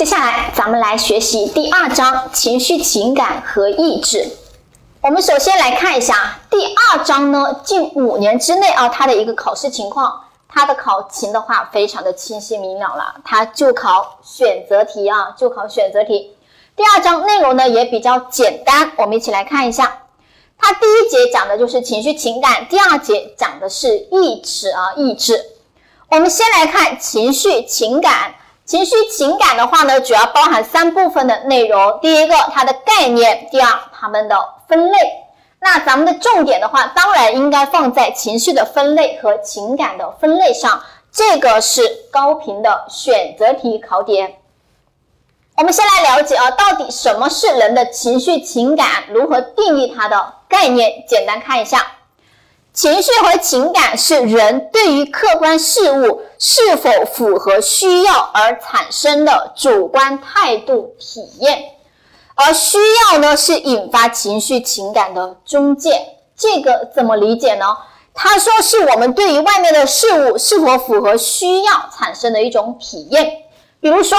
接下来，咱们来学习第二章情绪、情感和意志。我们首先来看一下第二章呢，近五年之内啊，它的一个考试情况。它的考情的话，非常的清晰明了了，它就考选择题啊，就考选择题。第二章内容呢也比较简单，我们一起来看一下。它第一节讲的就是情绪、情感，第二节讲的是意志啊，意志。我们先来看情绪、情感。情绪情感的话呢，主要包含三部分的内容。第一个，它的概念；第二，它们的分类。那咱们的重点的话，当然应该放在情绪的分类和情感的分类上。这个是高频的选择题考点。我们先来了解啊，到底什么是人的情绪情感？如何定义它的概念？简单看一下。情绪和情感是人对于客观事物是否符合需要而产生的主观态度体验，而需要呢是引发情绪情感的中介。这个怎么理解呢？他说是我们对于外面的事物是否符合需要产生的一种体验。比如说，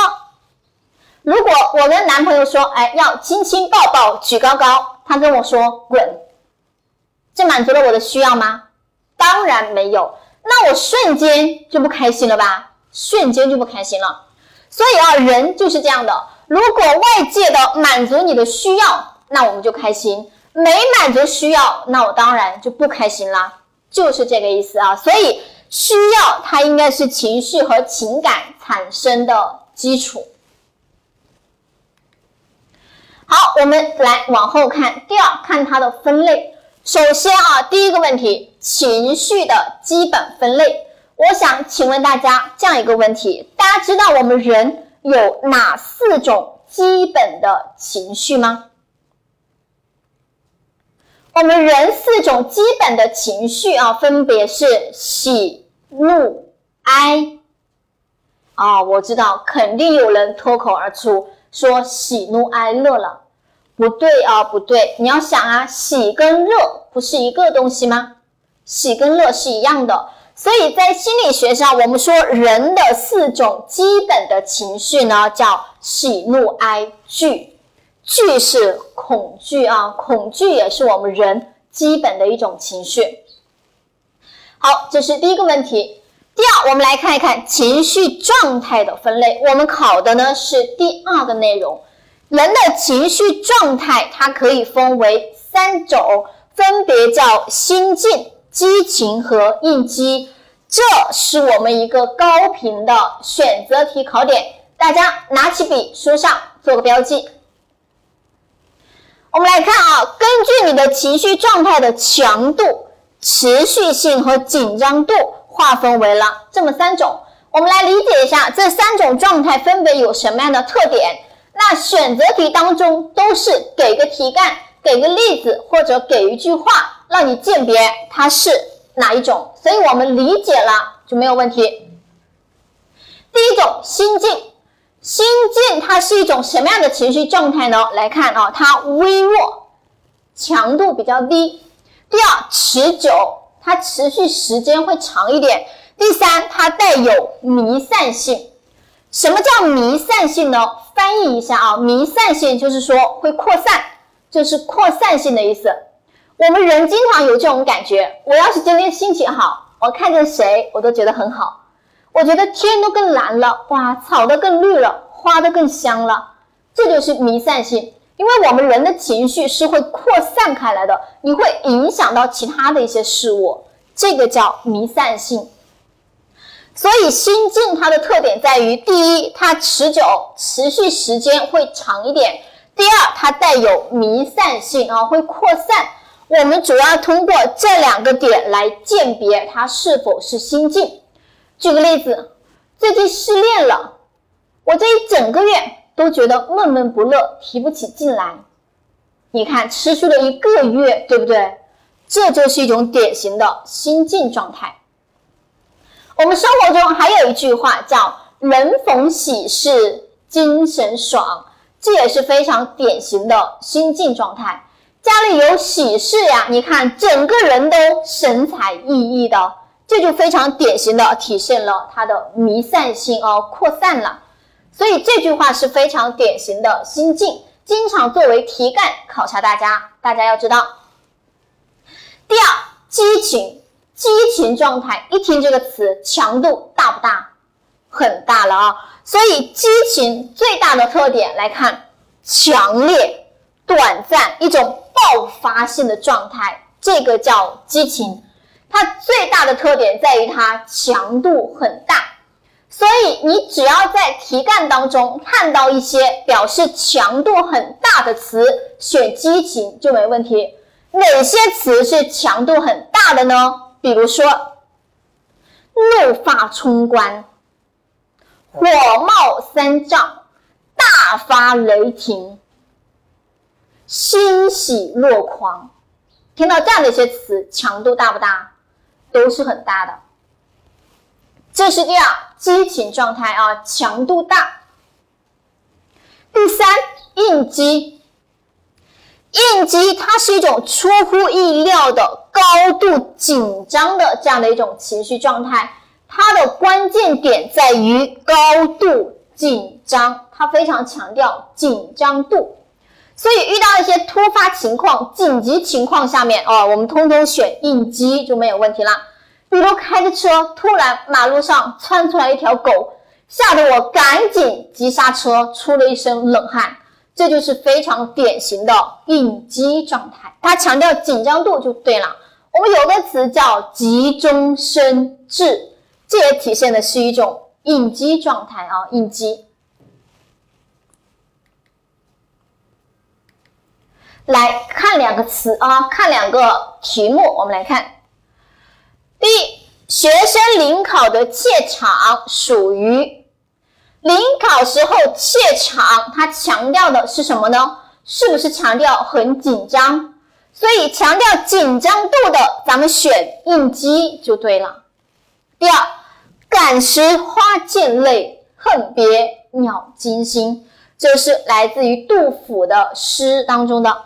如果我跟男朋友说，哎，要亲亲抱抱举高高，他跟我说滚。这满足了我的需要吗？当然没有。那我瞬间就不开心了吧？瞬间就不开心了。所以啊，人就是这样的。如果外界的满足你的需要，那我们就开心；没满足需要，那我当然就不开心啦。就是这个意思啊。所以需要它应该是情绪和情感产生的基础。好，我们来往后看，第二，看它的分类。首先啊，第一个问题，情绪的基本分类。我想请问大家这样一个问题：大家知道我们人有哪四种基本的情绪吗？我们人四种基本的情绪啊，分别是喜、怒、哀。啊，我知道，肯定有人脱口而出说喜怒哀乐了。不对啊，不对！你要想啊，喜跟乐不是一个东西吗？喜跟乐是一样的，所以在心理学上，我们说人的四种基本的情绪呢，叫喜怒哀惧。惧是恐惧啊，恐惧也是我们人基本的一种情绪。好，这是第一个问题。第二，我们来看一看情绪状态的分类。我们考的呢是第二个内容。人的情绪状态，它可以分为三种，分别叫心境、激情和应激。这是我们一个高频的选择题考点，大家拿起笔，书上做个标记。我们来看啊，根据你的情绪状态的强度、持续性和紧张度，划分为了这么三种。我们来理解一下这三种状态分别有什么样的特点。那选择题当中都是给个题干，给个例子，或者给一句话，让你鉴别它是哪一种。所以我们理解了就没有问题。第一种心境，心境它是一种什么样的情绪状态呢？来看啊，它微弱，强度比较低。第二，持久，它持续时间会长一点。第三，它带有弥散性。什么叫弥散性呢？翻译一下啊，弥散性就是说会扩散，就是扩散性的意思。我们人经常有这种感觉，我要是今天心情好，我看见谁我都觉得很好，我觉得天都更蓝了，哇，草都更绿了，花都更香了，这就是弥散性。因为我们人的情绪是会扩散开来的，你会影响到其他的一些事物，这个叫弥散性。所以心境它的特点在于，第一，它持久，持续时间会长一点；第二，它带有弥散性啊，会扩散。我们主要通过这两个点来鉴别它是否是心境。举个例子，最近失恋了，我这一整个月都觉得闷闷不乐，提不起劲来。你看，持续了一个月，对不对？这就是一种典型的心境状态。我们生活中还有一句话叫“人逢喜事精神爽”，这也是非常典型的心境状态。家里有喜事呀，你看整个人都神采奕奕的，这就非常典型的体现了它的弥散性哦，扩散了。所以这句话是非常典型的心境，经常作为题干考察大家。大家要知道。第二，激情，激情状态，一听这个词，强度大不大？很大了啊！所以激情最大的特点来看，强烈、短暂，一种爆发性的状态，这个叫激情。它最大的特点在于它强度很大。所以你只要在题干当中看到一些表示强度很大的词，选激情就没问题。哪些词是强度很大的呢？比如说，怒发冲冠、火冒三丈、大发雷霆、欣喜若狂。听到这样的一些词，强度大不大？都是很大的。这是第二激情状态啊，强度大。第三应激，应激它是一种出乎意料的高度紧张的这样的一种情绪状态，它的关键点在于高度紧张，它非常强调紧张度，所以遇到一些突发情况、紧急情况下面哦，我们通通选应激就没有问题了。比如开着车，突然马路上窜出来一条狗，吓得我赶紧急刹车，出了一身冷汗。这就是非常典型的应激状态，它强调紧张度就对了。我们有个词叫急中生智，这也体现的是一种应激状态啊，应激。来看两个词啊，看两个题目，我们来看。第一，学生临考的怯场属于临考时候怯场，它强调的是什么呢？是不是强调很紧张？所以强调紧张度的，咱们选应激就对了。第二，感时花溅泪，恨别鸟惊心，这是来自于杜甫的诗当中的。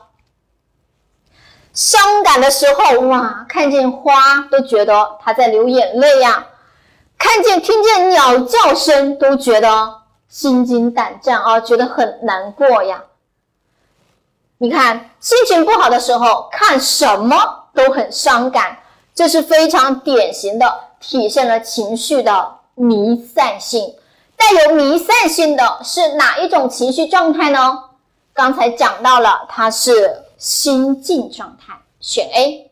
伤感的时候，哇，看见花都觉得他在流眼泪呀；看见、听见鸟叫声，都觉得心惊胆战啊，觉得很难过呀。你看，心情不好的时候，看什么都很伤感，这是非常典型的体现了情绪的弥散性。带有弥散性的是哪一种情绪状态呢？刚才讲到了，它是。心境状态，选 A。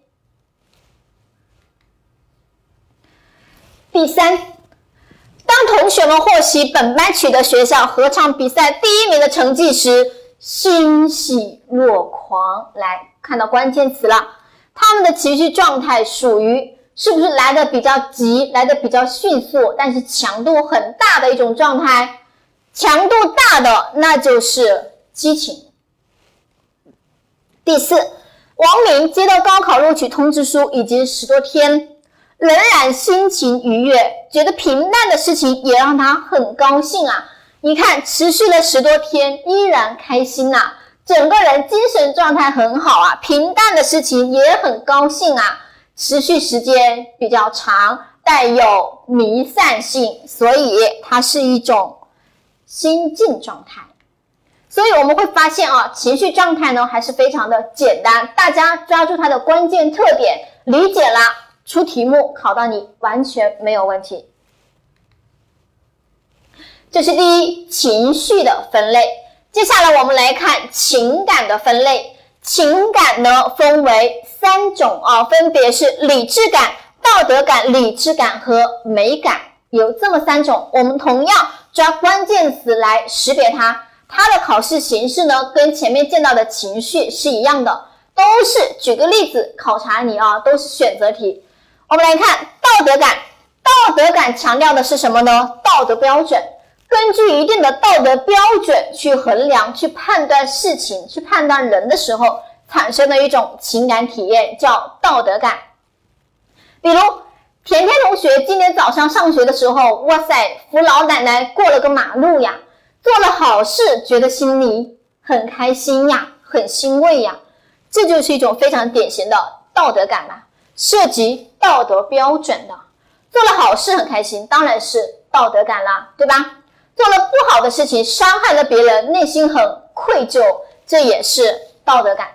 第三，当同学们获悉本班取得学校合唱比赛第一名的成绩时，欣喜若狂。来看到关键词了，他们的情绪状态属于是不是来的比较急，来的比较迅速，但是强度很大的一种状态？强度大的那就是激情。第四，王明接到高考录取通知书已经十多天，仍然心情愉悦，觉得平淡的事情也让他很高兴啊！你看，持续了十多天，依然开心呐，整个人精神状态很好啊，平淡的事情也很高兴啊，持续时间比较长，带有弥散性，所以它是一种心境状态。所以我们会发现啊，情绪状态呢还是非常的简单，大家抓住它的关键特点，理解了，出题目考到你完全没有问题。这是第一情绪的分类，接下来我们来看情感的分类。情感呢分为三种啊，分别是理智感、道德感、理智感和美感，有这么三种。我们同样抓关键词来识别它。它的考试形式呢，跟前面见到的情绪是一样的，都是举个例子考察你啊，都是选择题。我们来看道德感，道德感强调的是什么呢？道德标准，根据一定的道德标准去衡量、去判断事情、去判断人的时候，产生的一种情感体验叫道德感。比如甜甜同学今天早上上学的时候，哇塞，扶老奶奶过了个马路呀。做了好事，觉得心里很开心呀，很欣慰呀，这就是一种非常典型的道德感嘛，涉及道德标准的。做了好事很开心，当然是道德感啦，对吧？做了不好的事情，伤害了别人，内心很愧疚，这也是道德感。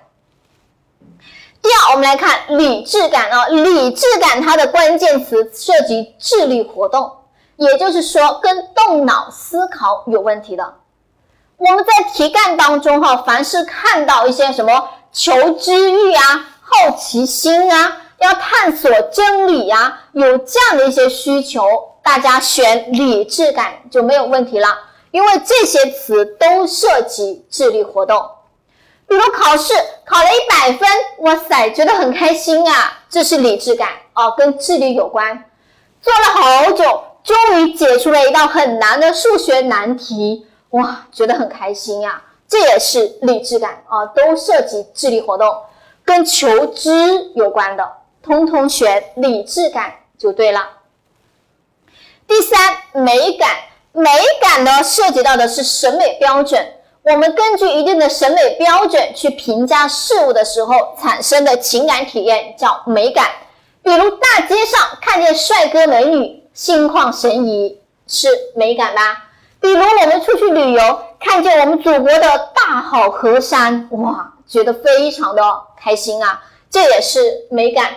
第二，我们来看理智感啊，理智感它的关键词涉及智力活动，也就是说跟动脑思考有问题的。我们在题干当中哈，凡是看到一些什么求知欲啊、好奇心啊。要探索真理呀，有这样的一些需求，大家选理智感就没有问题了，因为这些词都涉及智力活动。比如考试考了一百分，哇塞，觉得很开心啊，这是理智感哦，跟智力有关。做了好久，终于解出了一道很难的数学难题，哇，觉得很开心呀，这也是理智感啊，都涉及智力活动，跟求知有关的。通通选理智感就对了。第三，美感，美感呢涉及到的是审美标准。我们根据一定的审美标准去评价事物的时候产生的情感体验叫美感。比如大街上看见帅哥美女，心旷神怡是美感吧？比如我们出去旅游，看见我们祖国的大好河山，哇，觉得非常的开心啊，这也是美感。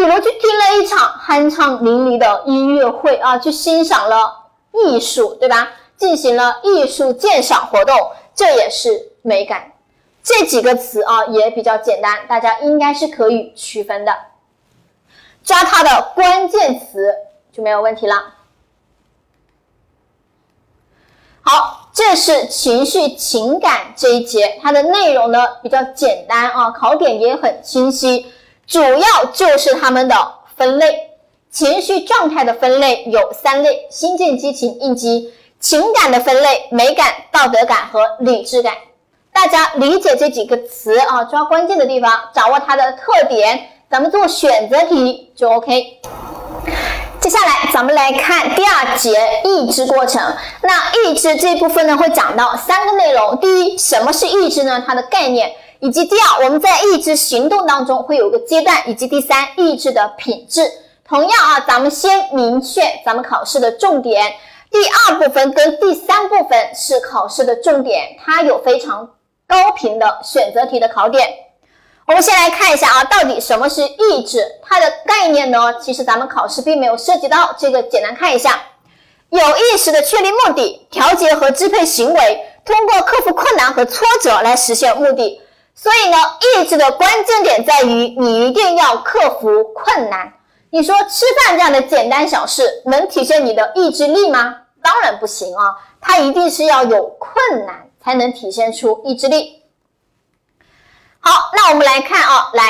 比如去听了一场酣畅淋漓的音乐会啊，去欣赏了艺术，对吧？进行了艺术鉴赏活动，这也是美感。这几个词啊也比较简单，大家应该是可以区分的。抓它的关键词就没有问题了。好，这是情绪情感这一节，它的内容呢比较简单啊，考点也很清晰。主要就是他们的分类，情绪状态的分类有三类：心境、激情、应激；情感的分类，美感、道德感和理智感。大家理解这几个词啊，抓关键的地方，掌握它的特点，咱们做选择题就 OK。接下来咱们来看第二节意志过程。那意志这部分呢，会讲到三个内容。第一，什么是意志呢？它的概念。以及第二，我们在意志行动当中会有个阶段，以及第三，意志的品质。同样啊，咱们先明确咱们考试的重点。第二部分跟第三部分是考试的重点，它有非常高频的选择题的考点。我们先来看一下啊，到底什么是意志？它的概念呢？其实咱们考试并没有涉及到，这个简单看一下：有意识的确立目的，调节和支配行为，通过克服困难和挫折来实现目的。所以呢，意志的关键点在于你一定要克服困难。你说吃饭这样的简单小事能体现你的意志力吗？当然不行啊，它一定是要有困难才能体现出意志力。好，那我们来看啊，来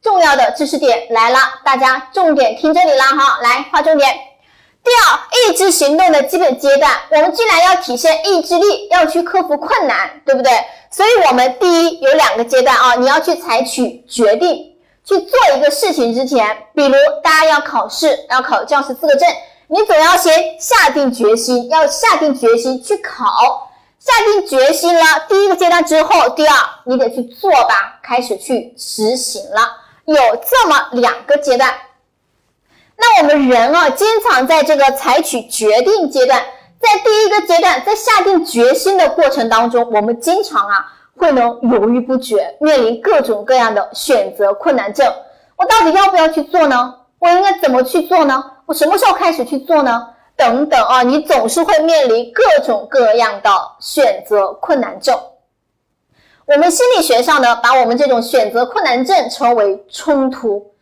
重要的知识点来了，大家重点听这里了哈，来划重点。第二，意志行动的基本阶段，我们既然要体现意志力，要去克服困难，对不对？所以，我们第一有两个阶段啊，你要去采取决定，去做一个事情之前，比如大家要考试，要考教师资格证，你总要先下定决心，要下定决心去考，下定决心了，第一个阶段之后，第二你得去做吧，开始去执行了，有这么两个阶段。那我们人啊，经常在这个采取决定阶段。在第一个阶段，在下定决心的过程当中，我们经常啊会能犹豫不决，面临各种各样的选择困难症。我到底要不要去做呢？我应该怎么去做呢？我什么时候开始去做呢？等等啊，你总是会面临各种各样的选择困难症。我们心理学上呢，把我们这种选择困难症称为冲突，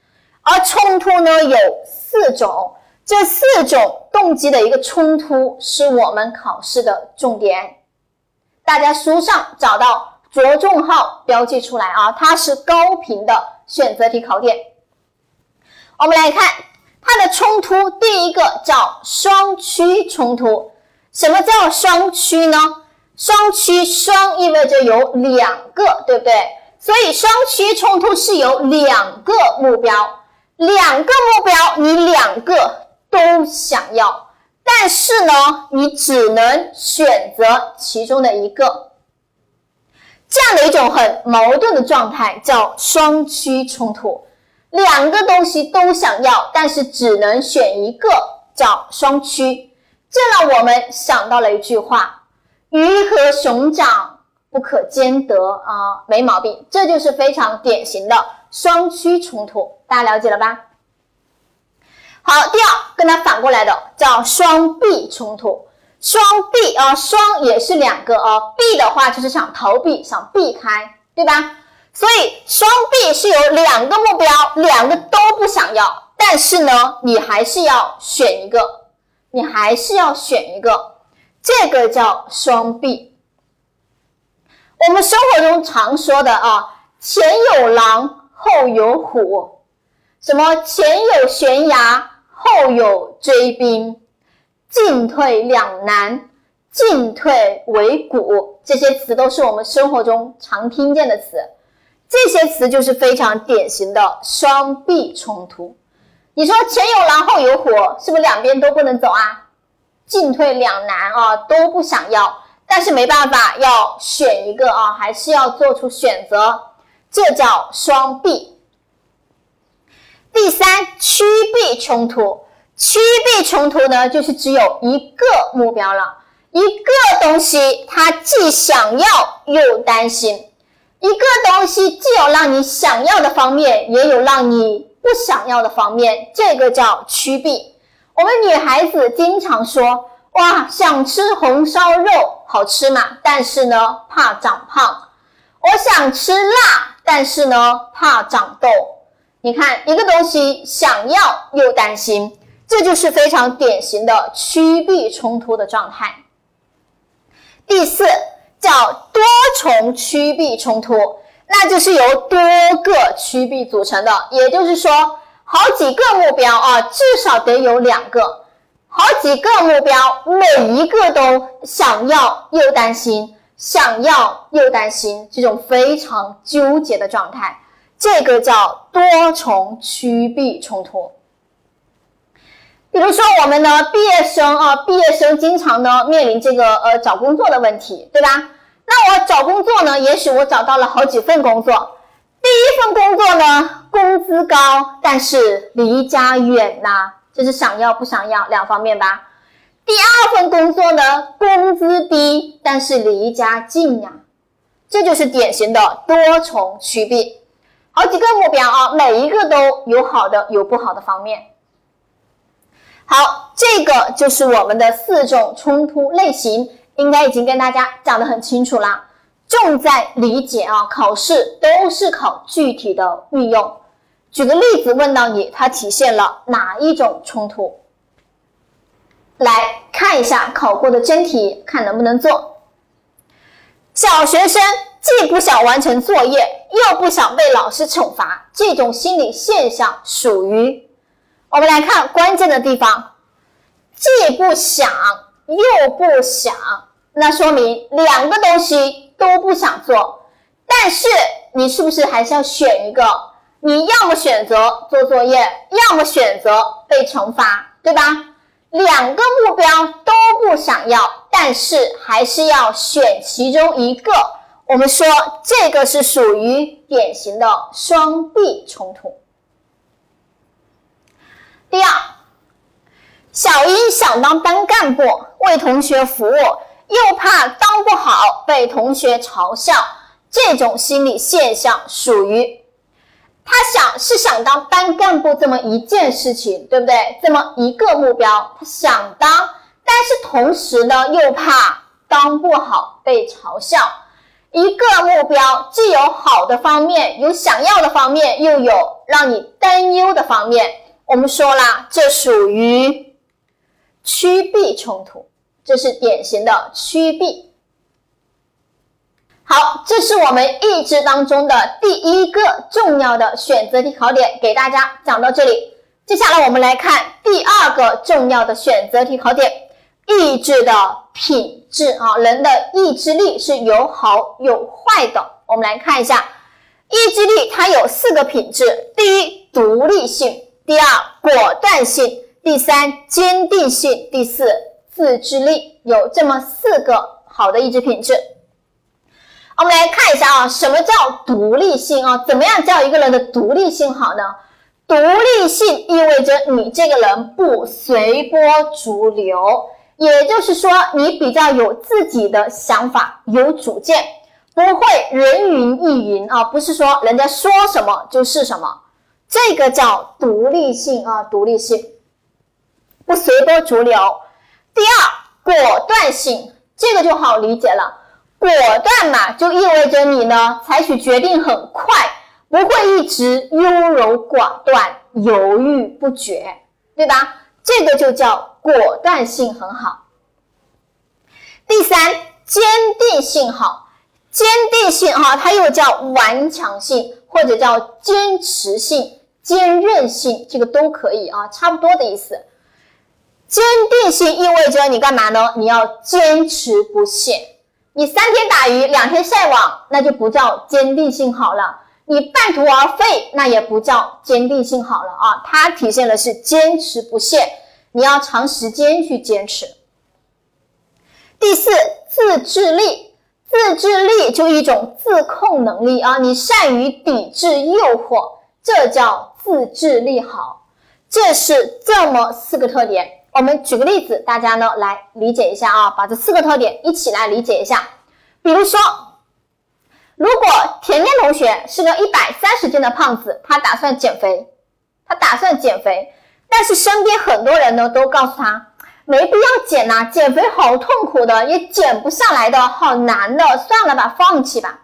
而冲突呢有四种。这四种动机的一个冲突是我们考试的重点，大家书上找到着重号标记出来啊，它是高频的选择题考点。我们来看它的冲突，第一个叫双趋冲突。什么叫双趋呢？双趋双意味着有两个，对不对？所以双趋冲突是有两个目标，两个目标，你两个。都想要，但是呢，你只能选择其中的一个，这样的一种很矛盾的状态叫双趋冲突。两个东西都想要，但是只能选一个，叫双趋。这让我们想到了一句话：“鱼和熊掌不可兼得啊，没毛病。”这就是非常典型的双趋冲突，大家了解了吧？好，第二，跟它反过来的叫双避冲突。双避啊，双也是两个啊，避的话就是想逃避、想避开，对吧？所以双避是有两个目标，两个都不想要，但是呢，你还是要选一个，你还是要选一个，这个叫双避。我们生活中常说的啊，前有狼，后有虎，什么前有悬崖，后有追兵。进退两难，进退维谷，这些词都是我们生活中常听见的词。这些词就是非常典型的双臂冲突。你说前有狼后有虎，是不是两边都不能走啊？进退两难啊，都不想要，但是没办法，要选一个啊，还是要做出选择，这叫双臂。第三，趋避冲突。趋避冲突呢，就是只有一个目标了，一个东西，它既想要又担心。一个东西既有让你想要的方面，也有让你不想要的方面，这个叫趋避。我们女孩子经常说：“哇，想吃红烧肉，好吃嘛？但是呢，怕长胖。我想吃辣，但是呢，怕长痘。”你看，一个东西想要又担心。这就是非常典型的趋避冲突的状态。第四叫多重趋避冲突，那就是由多个趋避组成的，也就是说，好几个目标啊，至少得有两个，好几个目标，每一个都想要又担心，想要又担心，这种非常纠结的状态，这个叫多重趋避冲突。比如说，我们的毕业生啊，毕业生经常呢面临这个呃找工作的问题，对吧？那我找工作呢，也许我找到了好几份工作，第一份工作呢工资高，但是离家远呐，这是想要不想要两方面吧？第二份工作呢工资低，但是离家近呀，这就是典型的多重趋避，好几个目标啊，每一个都有好的有不好的方面。好，这个就是我们的四种冲突类型，应该已经跟大家讲得很清楚了，重在理解啊。考试都是考具体的运用。举个例子问到你，它体现了哪一种冲突？来看一下考过的真题，看能不能做。小学生既不想完成作业，又不想被老师惩罚，这种心理现象属于？我们来看关键的地方，既不想又不想，那说明两个东西都不想做。但是你是不是还是要选一个？你要么选择做作业，要么选择被惩罚，对吧？两个目标都不想要，但是还是要选其中一个。我们说这个是属于典型的双臂冲突。第二，小英想当班干部，为同学服务，又怕当不好被同学嘲笑，这种心理现象属于他想是想当班干部这么一件事情，对不对？这么一个目标，他想当，但是同时呢，又怕当不好被嘲笑。一个目标既有好的方面，有想要的方面，又有让你担忧的方面。我们说了，这属于趋避冲突，这是典型的趋避。好，这是我们意志当中的第一个重要的选择题考点，给大家讲到这里。接下来我们来看第二个重要的选择题考点：意志的品质啊，人的意志力是有好有坏的。我们来看一下，意志力它有四个品质，第一，独立性。第二，果断性；第三，坚定性；第四，自制力。有这么四个好的意志品质。我们来看一下啊，什么叫独立性啊？怎么样叫一个人的独立性好呢？独立性意味着你这个人不随波逐流，也就是说，你比较有自己的想法，有主见，不会人云亦云啊，不是说人家说什么就是什么，这个叫独立性啊，独立性，不随波逐流。第二，果断性，这个就好理解了，果断嘛，就意味着你呢采取决定很快，不会一直优柔寡断、犹豫不决，对吧？这个就叫果断性很好。第三，坚定性好，坚定性哈，它又叫顽强性或者叫坚持性、坚韧性，这个都可以啊，差不多的意思。坚定性意味着你干嘛呢？你要坚持不懈。你三天打鱼两天晒网，那就不叫坚定性好了。你半途而废，那也不叫坚定性好了啊！它体现的是坚持不懈，你要长时间去坚持。第四，自制力，自制力就一种自控能力啊，你善于抵制诱惑，这叫自制力好。这是这么四个特点，我们举个例子，大家呢来理解一下啊，把这四个特点一起来理解一下，比如说。如果甜甜同学是个一百三十斤的胖子，他打算减肥，他打算减肥，但是身边很多人呢都告诉他没必要减呐，减肥好痛苦的，也减不下来的，好难的，算了吧，放弃吧。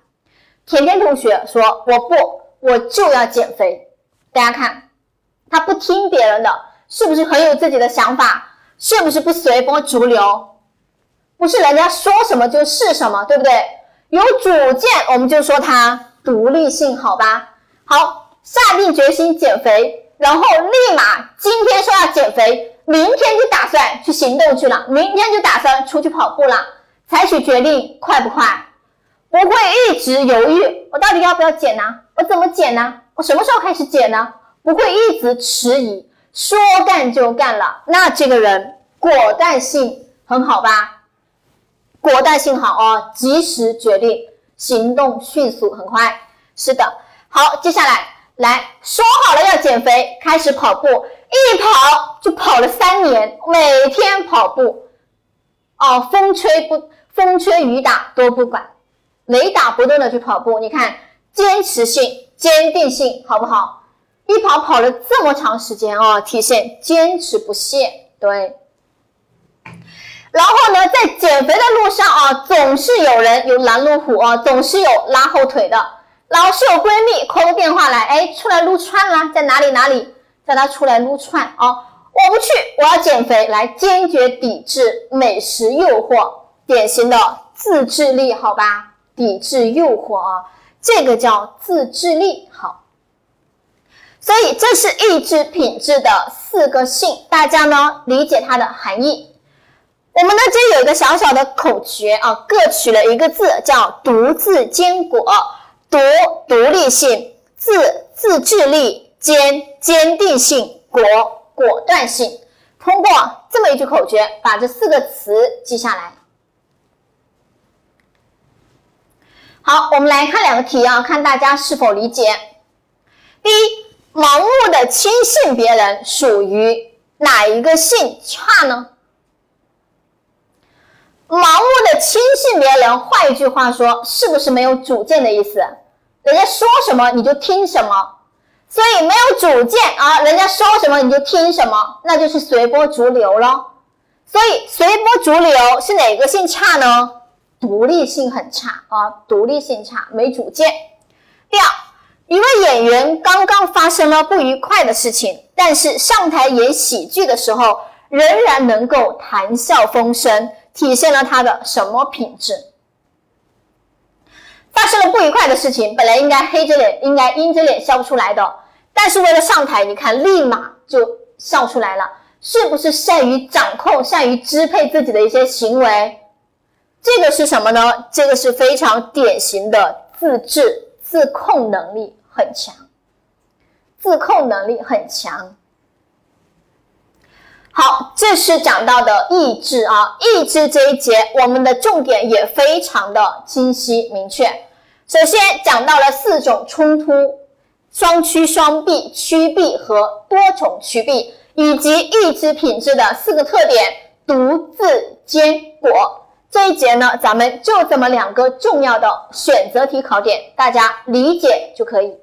甜甜同学说：“我不，我就要减肥。”大家看，他不听别人的，是不是很有自己的想法？是不是不随波逐流？不是人家说什么就是什么，对不对？有主见，我们就说他独立性好吧？好，下定决心减肥，然后立马今天说要减肥，明天就打算去行动去了，明天就打算出去跑步了，采取决定快不快？不会一直犹豫，我到底要不要减呢？我怎么减呢？我什么时候开始减呢？不会一直迟疑，说干就干了，那这个人果断性很好吧？果断性好哦，及时决定，行动迅速，很快。是的，好，接下来来说好了要减肥，开始跑步，一跑就跑了三年，每天跑步，哦，风吹不风吹雨打都不管，雷打不动的去跑步。你看，坚持性、坚定性好不好？一跑跑了这么长时间哦，体现坚持不懈，对。然后呢，在减肥的路上啊，总是有人有拦路虎啊，总是有拉后腿的，老是有闺蜜 call 个电话来，哎，出来撸串啦，在哪里哪里，叫他出来撸串啊，我不去，我要减肥，来坚决抵制美食诱惑，典型的自制力，好吧，抵制诱惑啊，这个叫自制力，好，所以这是意志品质的四个性，大家呢理解它的含义。我们呢，这有一个小小的口诀啊，各取了一个字，叫独自坚果，独独立性，自自制力，坚坚定性，果果断性。通过这么一句口诀，把这四个词记下来。好，我们来看两个题啊，看大家是否理解。第一，盲目的轻信别人，属于哪一个性差呢？盲目的轻信别人，换一句话说，是不是没有主见的意思？人家说什么你就听什么，所以没有主见啊，人家说什么你就听什么，那就是随波逐流了。所以随波逐流是哪个性差呢？独立性很差啊，独立性差，没主见。第二，一位演员刚刚发生了不愉快的事情，但是上台演喜剧的时候，仍然能够谈笑风生。体现了他的什么品质？发生了不愉快的事情，本来应该黑着脸，应该阴着脸笑不出来的，但是为了上台，你看立马就笑出来了，是不是善于掌控、善于支配自己的一些行为？这个是什么呢？这个是非常典型的自制、自控能力很强，自控能力很强。好，这是讲到的意志啊，意志这一节我们的重点也非常的清晰明确。首先讲到了四种冲突：双趋双避、趋避和多重趋避，以及意志品质的四个特点：独自坚果。这一节呢，咱们就这么两个重要的选择题考点，大家理解就可以。